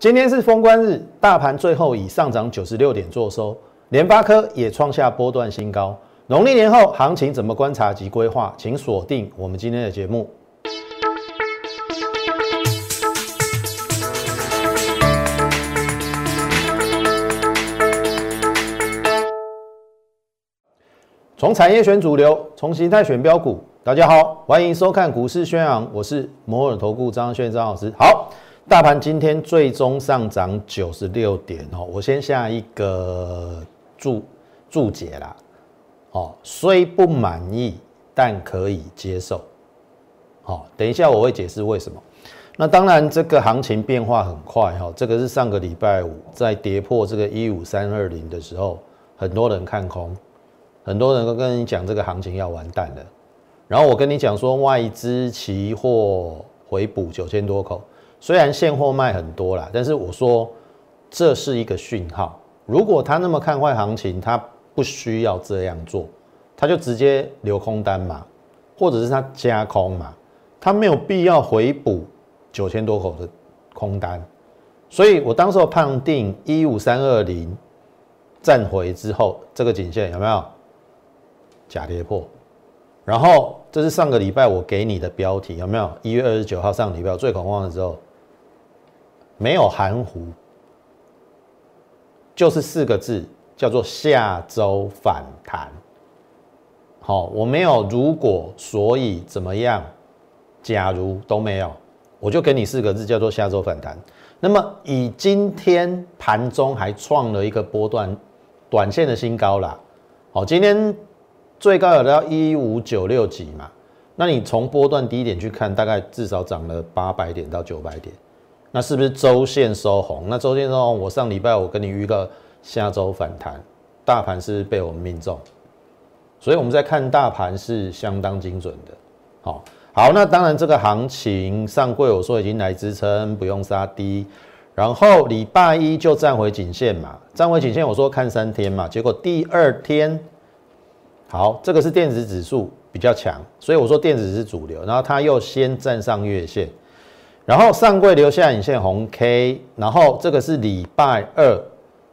今天是封关日，大盘最后以上涨九十六点作收，联发科也创下波段新高。农历年后行情怎么观察及规划？请锁定我们今天的节目。从产业选主流，从形态选标股。大家好，欢迎收看股市宣扬，我是摩尔投顾张轩张老师。好，大盘今天最终上涨九十六点哦。我先下一个注注解啦。哦，虽不满意，但可以接受。好，等一下我会解释为什么。那当然，这个行情变化很快哈。这个是上个礼拜五在跌破这个一五三二零的时候，很多人看空。很多人都跟你讲这个行情要完蛋了，然后我跟你讲说外资期货回补九千多口，虽然现货卖很多啦，但是我说这是一个讯号。如果他那么看坏行情，他不需要这样做，他就直接留空单嘛，或者是他加空嘛，他没有必要回补九千多口的空单。所以我当时候判定一五三二零站回之后，这个颈线有没有？假跌破，然后这是上个礼拜我给你的标题有没有？一月二十九号上礼拜最恐慌的时候，没有含糊，就是四个字，叫做下周反弹。好，我没有如果所以怎么样，假如都没有，我就给你四个字，叫做下周反弹。那么以今天盘中还创了一个波段短线的新高啦。好，今天。最高有到一五九六几嘛？那你从波段低点去看，大概至少涨了八百点到九百点，那是不是周线收红？那周线收红，我上礼拜我跟你预告下周反弹，大盘是被我们命中，所以我们在看大盘是相当精准的。好，好，那当然这个行情上柜我说已经来支撑，不用杀低，然后礼拜一就站回颈线嘛，站回颈线我说看三天嘛，结果第二天。好，这个是电子指数比较强，所以我说电子是主流。然后它又先站上月线，然后上柜留下影线红 K，然后这个是礼拜二，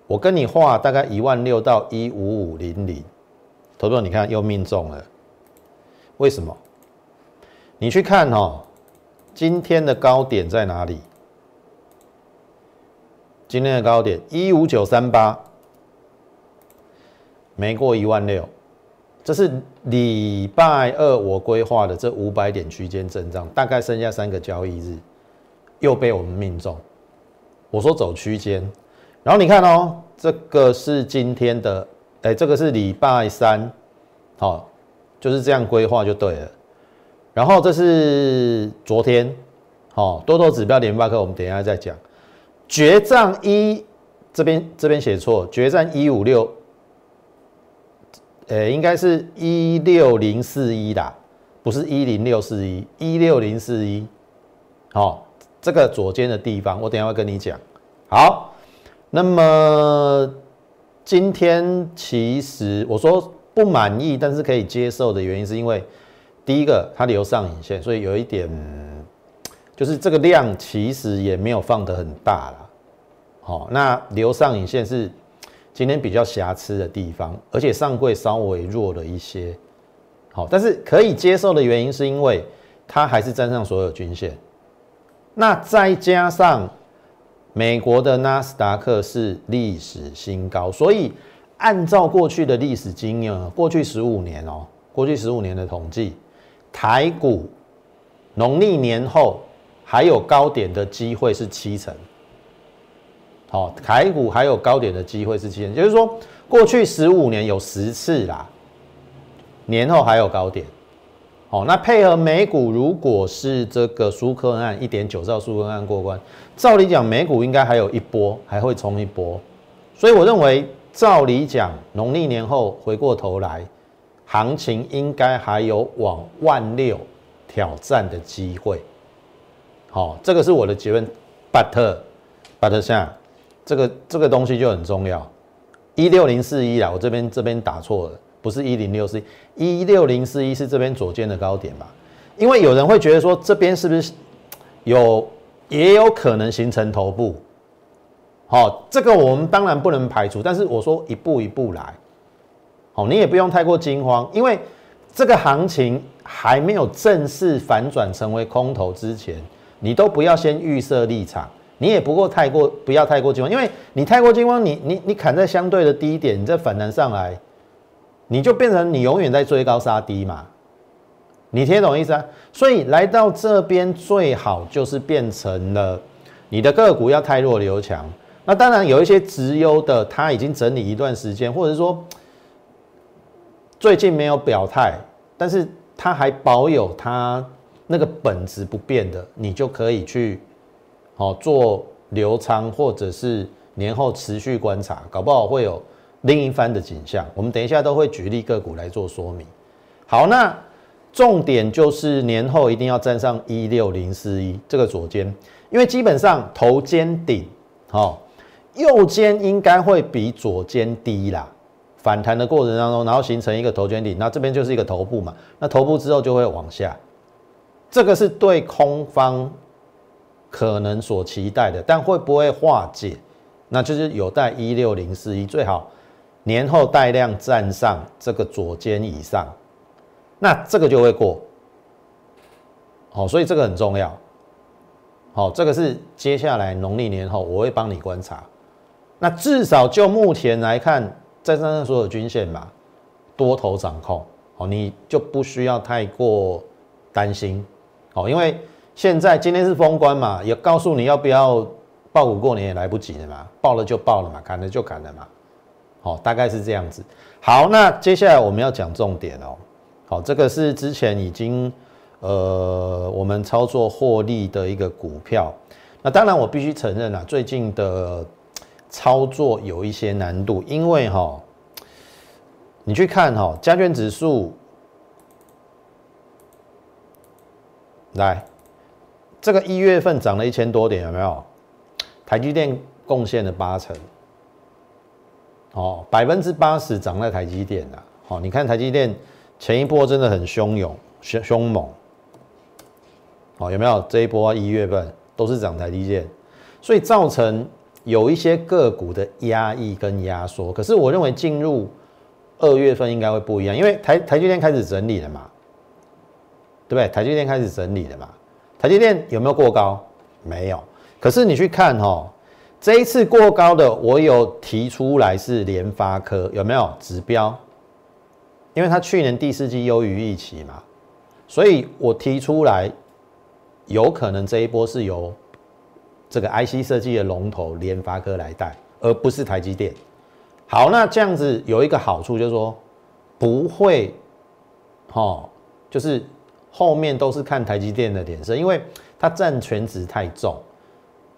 我跟你画大概一万六到一五五零零，投资你看又命中了，为什么？你去看哦，今天的高点在哪里？今天的高点一五九三八，没过一万六。这是礼拜二我规划的这五百点区间震荡，大概剩下三个交易日，又被我们命中。我说走区间，然后你看哦，这个是今天的，哎，这个是礼拜三，好，就是这样规划就对了。然后这是昨天，好，多头指标联发科，我们等一下再讲。决战一这边这边写错，决战一五六。呃，应该是一六零四一啦，不是一零六四一，一六零四一。好，这个左肩的地方，我等下会跟你讲。好，那么今天其实我说不满意，但是可以接受的原因，是因为第一个它留上影线，所以有一点就是这个量其实也没有放得很大了。好，那留上影线是。今天比较瑕疵的地方，而且上柜稍微弱了一些，好，但是可以接受的原因是因为它还是站上所有均线，那再加上美国的纳斯达克是历史新高，所以按照过去的历史经验啊，过去十五年哦，过去十五年的统计，台股农历年后还有高点的机会是七成。哦，台股还有高点的机会是七成，就是说过去十五年有十次啦，年后还有高点。哦，那配合美股，如果是这个苏克案一点九兆苏克案过关，照理讲美股应该还有一波，还会冲一波。所以我认为，照理讲，农历年后回过头来，行情应该还有往万六挑战的机会。好，这个是我的结论。But，But 下。这个这个东西就很重要，一六零四一啦，我这边这边打错了，不是一零六四一，六零四一是这边左肩的高点吧？因为有人会觉得说这边是不是有也有可能形成头部？好，这个我们当然不能排除，但是我说一步一步来，好，你也不用太过惊慌，因为这个行情还没有正式反转成为空头之前，你都不要先预设立场，你也不过太过不要太过惊慌，因为你太过惊慌，你你你砍在相对的低点，你再反弹上来，你就变成你永远在追高杀低嘛，你听懂意思啊？所以来到这边最好就是变成了你的个股要太弱留强。那当然有一些直优的，他已经整理一段时间，或者说最近没有表态，但是他还保有他那个本质不变的，你就可以去哦做流仓，或者是年后持续观察，搞不好会有另一番的景象。我们等一下都会举例个股来做说明。好，那重点就是年后一定要站上一六零四一这个左肩，因为基本上头肩顶，好。右肩应该会比左肩低啦，反弹的过程当中，然后形成一个头肩顶，那这边就是一个头部嘛，那头部之后就会往下，这个是对空方可能所期待的，但会不会化解，那就是有待一六零四一最好年后带量站上这个左肩以上，那这个就会过，好，所以这个很重要，好，这个是接下来农历年后我会帮你观察。那至少就目前来看，在上上所有均线嘛，多头掌控，哦，你就不需要太过担心，哦，因为现在今天是封关嘛，也告诉你要不要报股过年也来不及了嘛，报了就报了嘛，砍了就砍了嘛，好，大概是这样子。好，那接下来我们要讲重点哦，好，这个是之前已经呃我们操作获利的一个股票，那当然我必须承认啊，最近的。操作有一些难度，因为哈，你去看哈，加权指数来，这个一月份涨了一千多点，有没有？台积电贡献了八成，哦，百分之八十涨在台积电的，好，你看台积电前一波真的很汹涌、凶凶猛，哦，有没有？这一波一月份都是涨台积电，所以造成。有一些个股的压抑跟压缩，可是我认为进入二月份应该会不一样，因为台台积电开始整理了嘛，对不对？台积电开始整理了嘛，台积电有没有过高？没有。可是你去看哈，这一次过高的，我有提出来是联发科有没有指标？因为它去年第四季优于预期嘛，所以我提出来有可能这一波是由。这个 IC 设计的龙头联发科来带，而不是台积电。好，那这样子有一个好处，就是说不会，哈，就是后面都是看台积电的脸色，因为它占全值太重，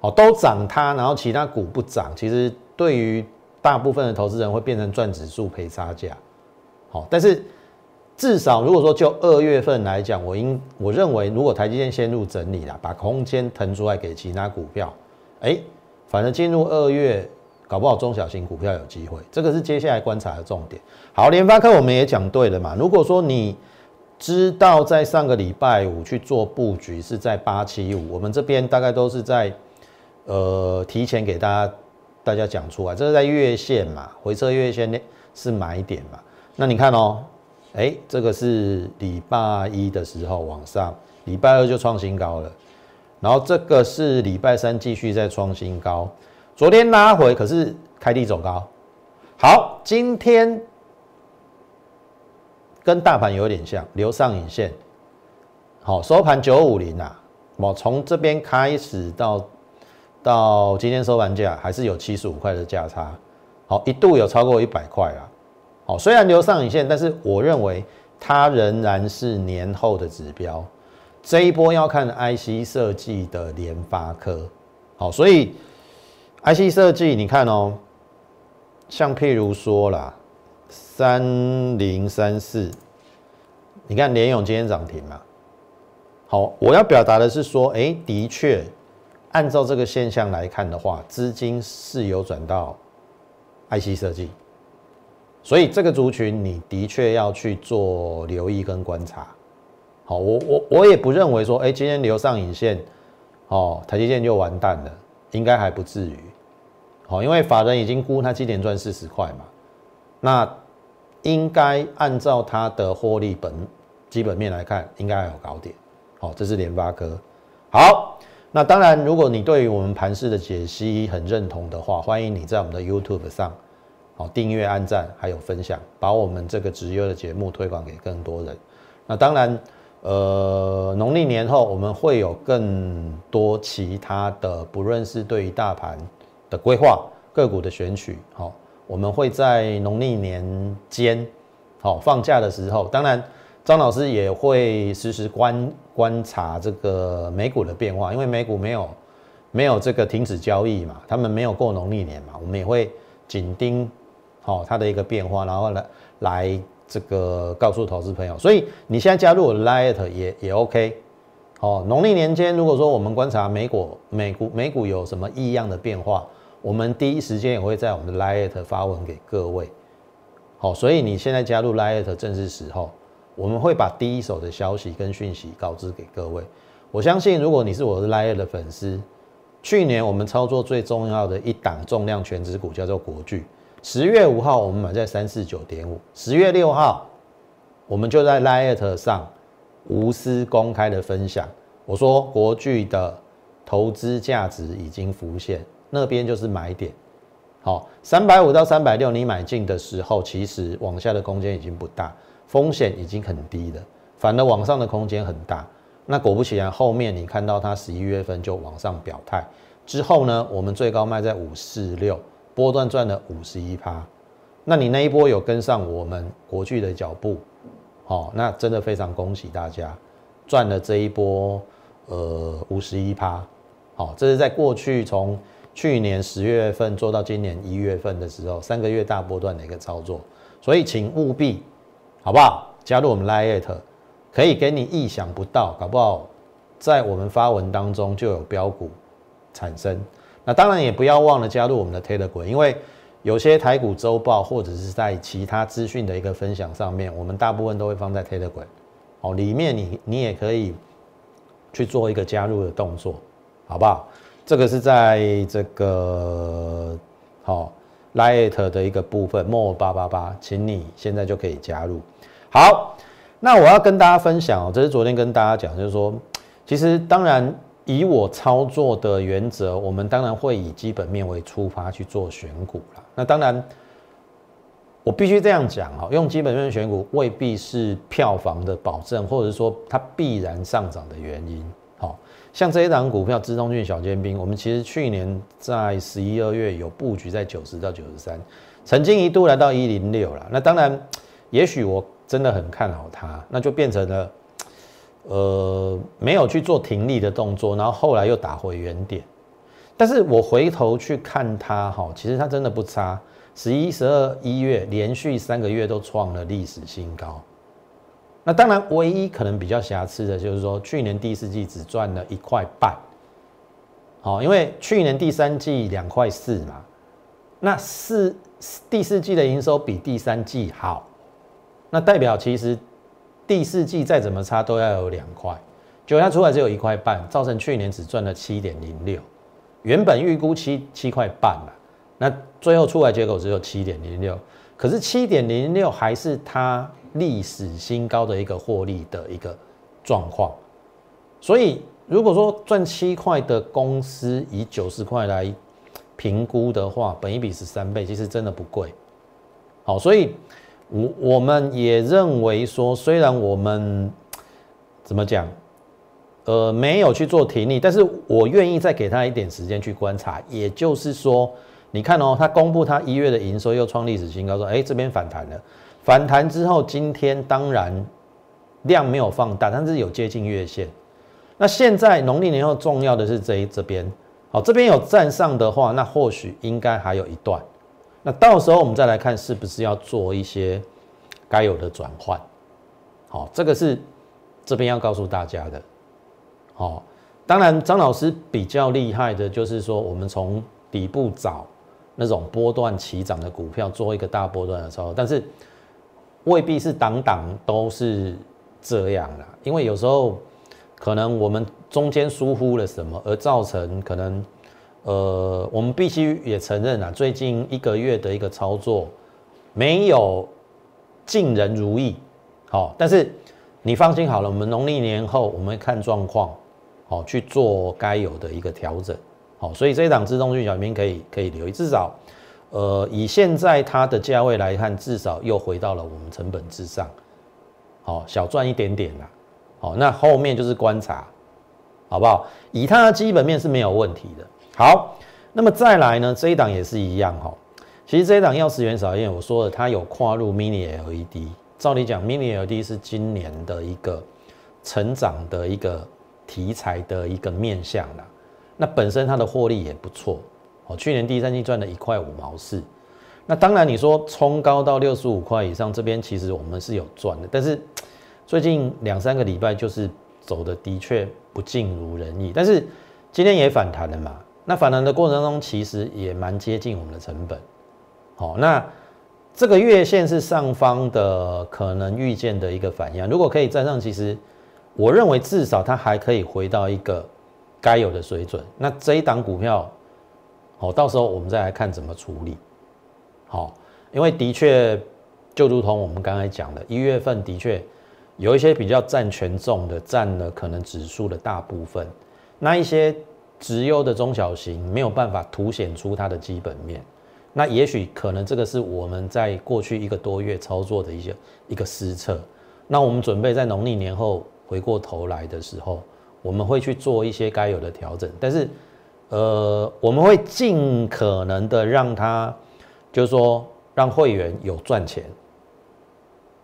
哦，都涨它，然后其他股不涨，其实对于大部分的投资人会变成赚指数赔差价。好，但是。至少如果说就二月份来讲，我应我认为，如果台积电陷入整理了，把空间腾出来给其他股票，哎，反正进入二月，搞不好中小型股票有机会，这个是接下来观察的重点。好，联发科我们也讲对了嘛。如果说你知道在上个礼拜五去做布局是在八七五，我们这边大概都是在呃提前给大家大家讲出来，这是在月线嘛，回撤月线是买点嘛。那你看哦。哎，这个是礼拜一的时候往上，礼拜二就创新高了，然后这个是礼拜三继续再创新高，昨天拉回，可是开低走高。好，今天跟大盘有点像，留上影线。好，收盘九五零啊，我从这边开始到到今天收盘价还是有七十五块的价差，好，一度有超过一百块啊。好，虽然留上影线，但是我认为它仍然是年后的指标。这一波要看 IC 设计的联发科。好，所以 IC 设计你看哦，像譬如说啦，三零三四，你看联永今天涨停嘛。好，我要表达的是说，哎，的确，按照这个现象来看的话，资金是有转到 IC 设计。所以这个族群你的确要去做留意跟观察。好，我我我也不认为说，哎，今天留上影线，哦，台积电就完蛋了，应该还不至于。好，因为法人已经估它今年赚四十块嘛，那应该按照它的获利本基本面来看，应该还有高点。好，这是联发科。好，那当然，如果你对于我们盘势的解析很认同的话，欢迎你在我们的 YouTube 上，好订阅、按赞还有分享，把我们这个直优的节目推广给更多人。那当然，呃，农历年后我们会有更多其他的，不论是对于大盘的规划、个股的选取，好，我们会在农历年间，好放假的时候，当然。张老师也会实时观观察这个美股的变化，因为美股没有没有这个停止交易嘛，他们没有过农历年嘛，我们也会紧盯好它的一个变化，然后来来这个告诉投资朋友。所以你现在加入我的 Light 也也 OK。好，农历年间如果说我们观察美股美股美股有什么异样的变化，我们第一时间也会在我们的 Light 发文给各位。好，所以你现在加入 Light 正是时候。我们会把第一手的消息跟讯息告知给各位。我相信，如果你是我的 Liar 的粉丝，去年我们操作最重要的一档重量全值股叫做国巨。十月五号我们买在三四九点五，十月六号我们就在 Liar 上无私公开的分享，我说国巨的投资价值已经浮现，那边就是买点。好，三百五到三百六你买进的时候，其实往下的空间已经不大。风险已经很低了，反而往上的空间很大。那果不其然，后面你看到它十一月份就往上表态之后呢，我们最高卖在五四六，波段赚了五十一趴。那你那一波有跟上我们国巨的脚步，哦，那真的非常恭喜大家赚了这一波，呃，五十一趴。好，这是在过去从去年十月份做到今年一月份的时候，三个月大波段的一个操作，所以请务必。好不好？加入我们 Lite，可以给你意想不到，搞不好在我们发文当中就有标股产生。那当然也不要忘了加入我们的 Telegram，因为有些台股周报或者是在其他资讯的一个分享上面，我们大部分都会放在 Telegram。哦，里面你你也可以去做一个加入的动作，好不好？这个是在这个好 Lite 的一个部分，more 八八八，请你现在就可以加入。好，那我要跟大家分享哦，这是昨天跟大家讲，就是说，其实当然以我操作的原则，我们当然会以基本面为出发去做选股了。那当然，我必须这样讲哈，用基本面选股未必是票房的保证，或者说它必然上涨的原因。好，像这一档股票，资通讯小尖兵，我们其实去年在十一二月有布局在九十到九十三，曾经一度来到一零六了。那当然，也许我。真的很看好它，那就变成了，呃，没有去做停利的动作，然后后来又打回原点。但是我回头去看它，哈，其实它真的不差，十一、十二、一月连续三个月都创了历史新高。那当然，唯一可能比较瑕疵的就是说，去年第四季只赚了一块半，好，因为去年第三季两块四嘛，那四第四季的营收比第三季好。那代表其实第四季再怎么差都要有两块，结果它出来只有一块半，造成去年只赚了七点零六，原本预估七七块半嘛，那最后出来结果只有七点零六，可是七点零六还是它历史新高的一个获利的一个状况，所以如果说赚七块的公司以九十块来评估的话，本一比是三倍，其实真的不贵，好，所以。我我们也认为说，虽然我们怎么讲，呃，没有去做停利，但是我愿意再给他一点时间去观察。也就是说，你看哦，他公布他一月的营收又创历史新高，说，哎，这边反弹了。反弹之后，今天当然量没有放大，但是有接近月线。那现在农历年后重要的是这一这边，好，这边有站上的话，那或许应该还有一段。那到时候我们再来看，是不是要做一些该有的转换？好，这个是这边要告诉大家的。好，当然张老师比较厉害的就是说，我们从底部找那种波段起涨的股票，做一个大波段的操作，但是未必是档档都是这样的，因为有时候可能我们中间疏忽了什么，而造成可能。呃，我们必须也承认啊，最近一个月的一个操作没有尽人如意，好，但是你放心好了，我们农历年后我们看状况，好去做该有的一个调整，好，所以这一档自动性小兵可以可以留意，至少，呃，以现在它的价位来看，至少又回到了我们成本之上，好，小赚一点点啦，好，那后面就是观察。好不好？以它的基本面是没有问题的。好，那么再来呢？这一档也是一样哈。其实这一档钥匙元少燕，我说了，它有跨入 Mini LED。照理讲，Mini LED 是今年的一个成长的一个题材的一个面向啦。那本身它的获利也不错哦。去年第三季赚了一块五毛四。那当然你说冲高到六十五块以上，这边其实我们是有赚的。但是最近两三个礼拜就是走的的确。不尽如人意，但是今天也反弹了嘛？那反弹的过程当中，其实也蛮接近我们的成本。好，那这个月线是上方的可能预见的一个反应，如果可以站上，其实我认为至少它还可以回到一个该有的水准。那这一档股票，好，到时候我们再来看怎么处理。好，因为的确就如同我们刚才讲的，一月份的确。有一些比较占权重的，占了可能指数的大部分，那一些直优的中小型没有办法凸显出它的基本面，那也许可能这个是我们在过去一个多月操作的一些一个失策，那我们准备在农历年后回过头来的时候，我们会去做一些该有的调整，但是呃，我们会尽可能的让它，就是说让会员有赚钱，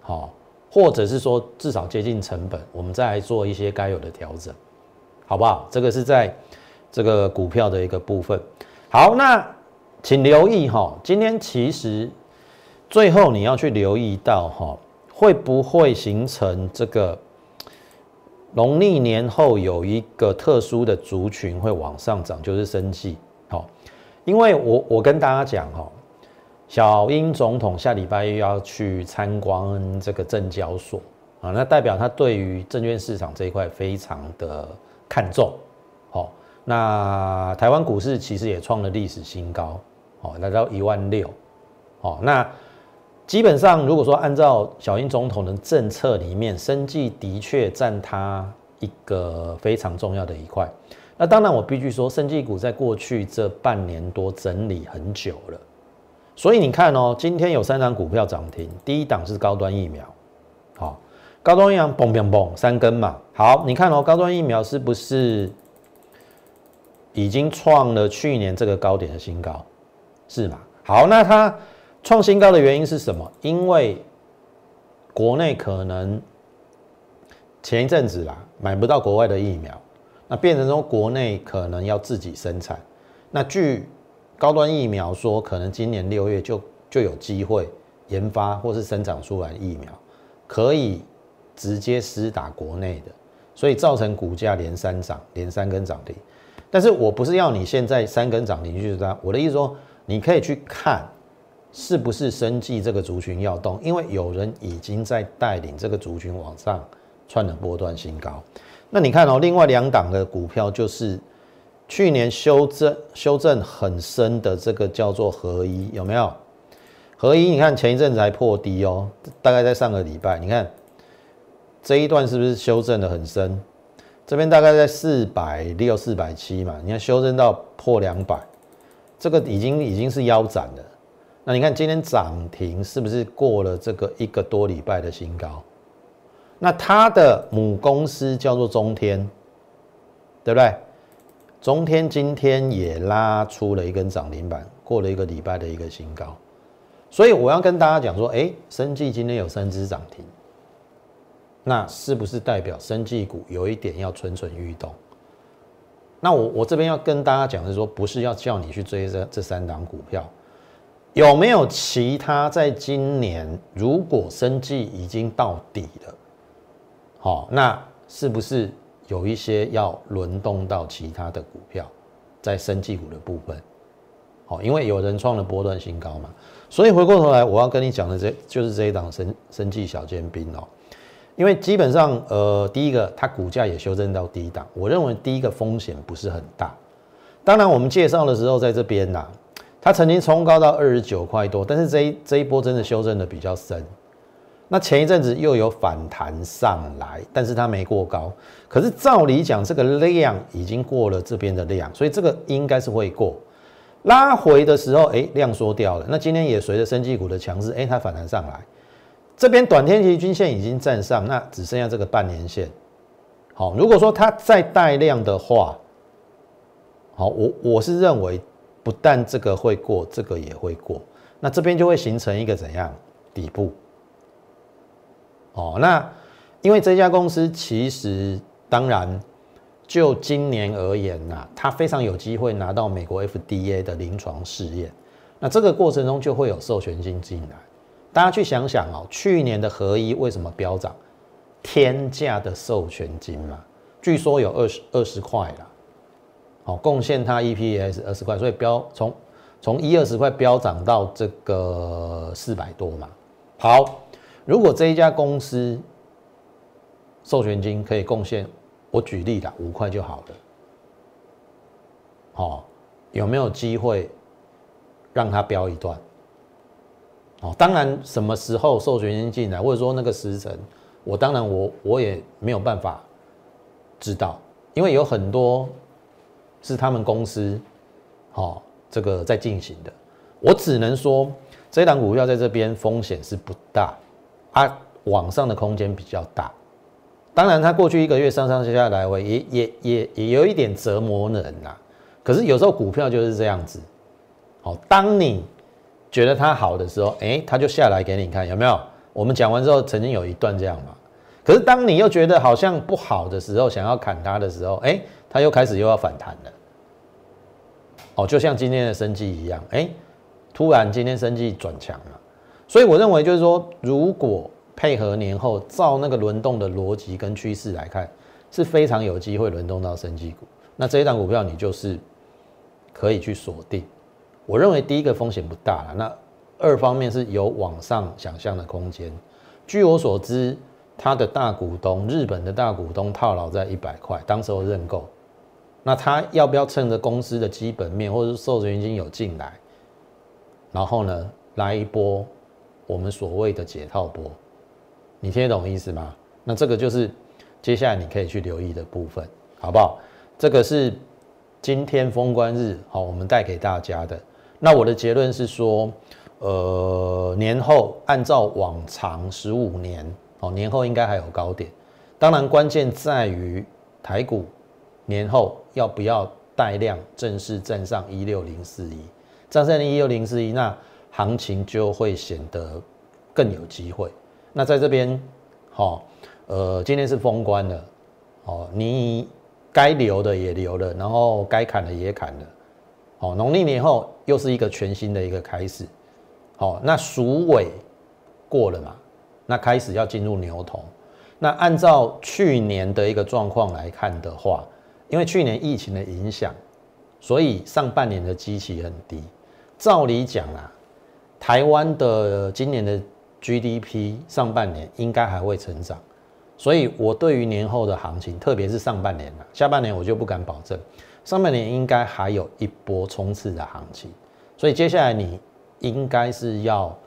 好。或者是说至少接近成本，我们再来做一些该有的调整，好不好？这个是在这个股票的一个部分。好，那请留意哈，今天其实最后你要去留意到哈，会不会形成这个农历年后有一个特殊的族群会往上涨，就是生计。好，因为我我跟大家讲哈。小英总统下礼拜又要去参观这个证交所啊，那代表他对于证券市场这一块非常的看重。好，那台湾股市其实也创了历史新高，哦，来到一万六。哦，那基本上如果说按照小英总统的政策里面，生计的确占他一个非常重要的一块。那当然我必须说，生计股在过去这半年多整理很久了。所以你看哦，今天有三档股票涨停，第一档是高端疫苗，好，高端疫苗嘣嘣嘣三根嘛，好，你看哦，高端疫苗是不是已经创了去年这个高点的新高？是吗？好，那它创新高的原因是什么？因为国内可能前一阵子啦买不到国外的疫苗，那变成说国内可能要自己生产，那据。高端疫苗说，可能今年六月就就有机会研发或是生产出来疫苗，可以直接施打国内的，所以造成股价连三涨，连三根涨停。但是我不是要你现在三根涨停去它，我的意思说，你可以去看是不是生计这个族群要动，因为有人已经在带领这个族群往上窜了波段新高。那你看哦，另外两档的股票就是。去年修正修正很深的这个叫做合一有没有？合一你看前一阵子还破低哦，大概在上个礼拜，你看这一段是不是修正的很深？这边大概在四百六、四百七嘛，你看修正到破两百，这个已经已经是腰斩了。那你看今天涨停是不是过了这个一个多礼拜的新高？那它的母公司叫做中天，对不对？中天今天也拉出了一根涨停板，过了一个礼拜的一个新高，所以我要跟大家讲说，哎，生技今天有三只涨停，那是不是代表生技股有一点要蠢蠢欲动？那我我这边要跟大家讲的是说，不是要叫你去追这这三档股票，有没有其他在今年如果生技已经到底了，好，那是不是？有一些要轮动到其他的股票，在生技股的部分，好，因为有人创了波段新高嘛，所以回过头来，我要跟你讲的这就是这一档生生技小尖兵哦，因为基本上，呃，第一个它股价也修正到低档，我认为第一个风险不是很大，当然我们介绍的时候在这边呐，它曾经冲高到二十九块多，但是这一这一波真的修正的比较深。那前一阵子又有反弹上来，但是它没过高。可是照理讲，这个量已经过了这边的量，所以这个应该是会过。拉回的时候，哎，量缩掉了。那今天也随着生技股的强势，哎，它反弹上来。这边短天期均线已经站上，那只剩下这个半年线。好，如果说它再带量的话，好，我我是认为不但这个会过，这个也会过。那这边就会形成一个怎样底部？哦，那因为这家公司其实当然就今年而言呐，它非常有机会拿到美国 FDA 的临床试验。那这个过程中就会有授权金进来。大家去想想哦，去年的合一为什么飙涨？天价的授权金嘛，据说有二十二十块啦。好，贡献它 EPS 二十块，所以飙从从一二十块飙涨到这个四百多嘛。好。如果这一家公司授权金可以贡献，我举例的五块就好了。哦，有没有机会让它飙一段？哦，当然什么时候授权金进来，或者说那个时辰，我当然我我也没有办法知道，因为有很多是他们公司哦这个在进行的，我只能说这档股票在这边风险是不大。啊，往上的空间比较大，当然，它过去一个月上上下下来回，也也也也有一点折磨人呐。可是有时候股票就是这样子，好，当你觉得它好的时候，哎，它就下来给你看，有没有？我们讲完之后，曾经有一段这样嘛。可是当你又觉得好像不好的时候，想要砍它的时候，哎，它又开始又要反弹了。哦，就像今天的生计一样，哎，突然今天生计转强了。所以我认为就是说，如果配合年后照那个轮动的逻辑跟趋势来看，是非常有机会轮动到升级股。那这一档股票你就是可以去锁定。我认为第一个风险不大了，那二方面是有往上想象的空间。据我所知，他的大股东日本的大股东套牢在一百块，当时候认购。那他要不要趁着公司的基本面或者是授权金有进来，然后呢来一波？我们所谓的解套波，你听得懂意思吗？那这个就是接下来你可以去留意的部分，好不好？这个是今天封关日，好，我们带给大家的。那我的结论是说，呃，年后按照往常十五年，哦，年后应该还有高点。当然，关键在于台股年后要不要带量正式站上一六零四一，站上一六零四一那。行情就会显得更有机会。那在这边，好，呃，今天是封关了，哦，你该留的也留了，然后该砍的也砍了，哦，农历年后又是一个全新的一个开始，好，那鼠尾过了嘛，那开始要进入牛头。那按照去年的一个状况来看的话，因为去年疫情的影响，所以上半年的基期很低。照理讲啊。台湾的今年的 GDP 上半年应该还会成长，所以我对于年后的行情，特别是上半年啊，下半年我就不敢保证。上半年应该还有一波冲刺的行情，所以接下来你应该是要，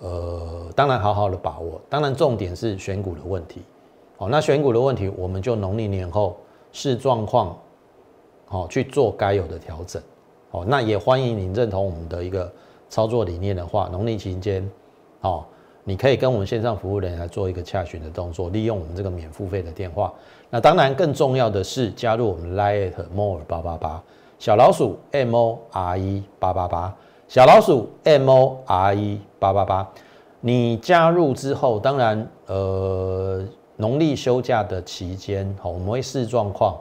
呃，当然好好的把握。当然重点是选股的问题，哦，那选股的问题，我们就农历年后视状况，好去做该有的调整，哦，那也欢迎你认同我们的一个。操作理念的话，农历期间，哦，你可以跟我们线上服务人员来做一个洽询的动作，利用我们这个免付费的电话。那当然，更重要的是加入我们 Lite More 八八八小老鼠 M O R E 八八八小老鼠 M O R E 八八八。你加入之后，当然，呃，农历休假的期间，好，我们会视状况，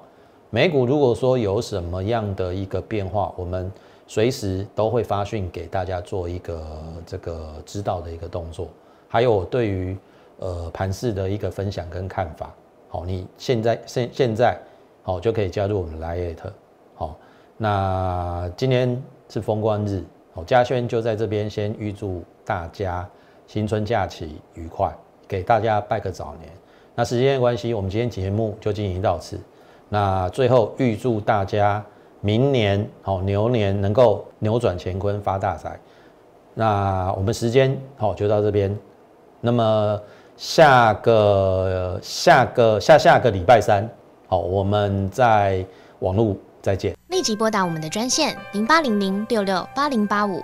美股如果说有什么样的一个变化，我们。随时都会发讯给大家做一个这个知道的一个动作，还有我对于呃盘市的一个分享跟看法。好，你现在现现在好就可以加入我们 Lite。好，那今天是封关日，好嘉轩就在这边先预祝大家新春假期愉快，给大家拜个早年。那时间的关系，我们今天节目就进行到此。那最后预祝大家。明年好牛年能够扭转乾坤发大财。那我们时间好就到这边，那么下个下个下下个礼拜三好，我们在网络再见。立即拨打我们的专线零八零零六六八零八五。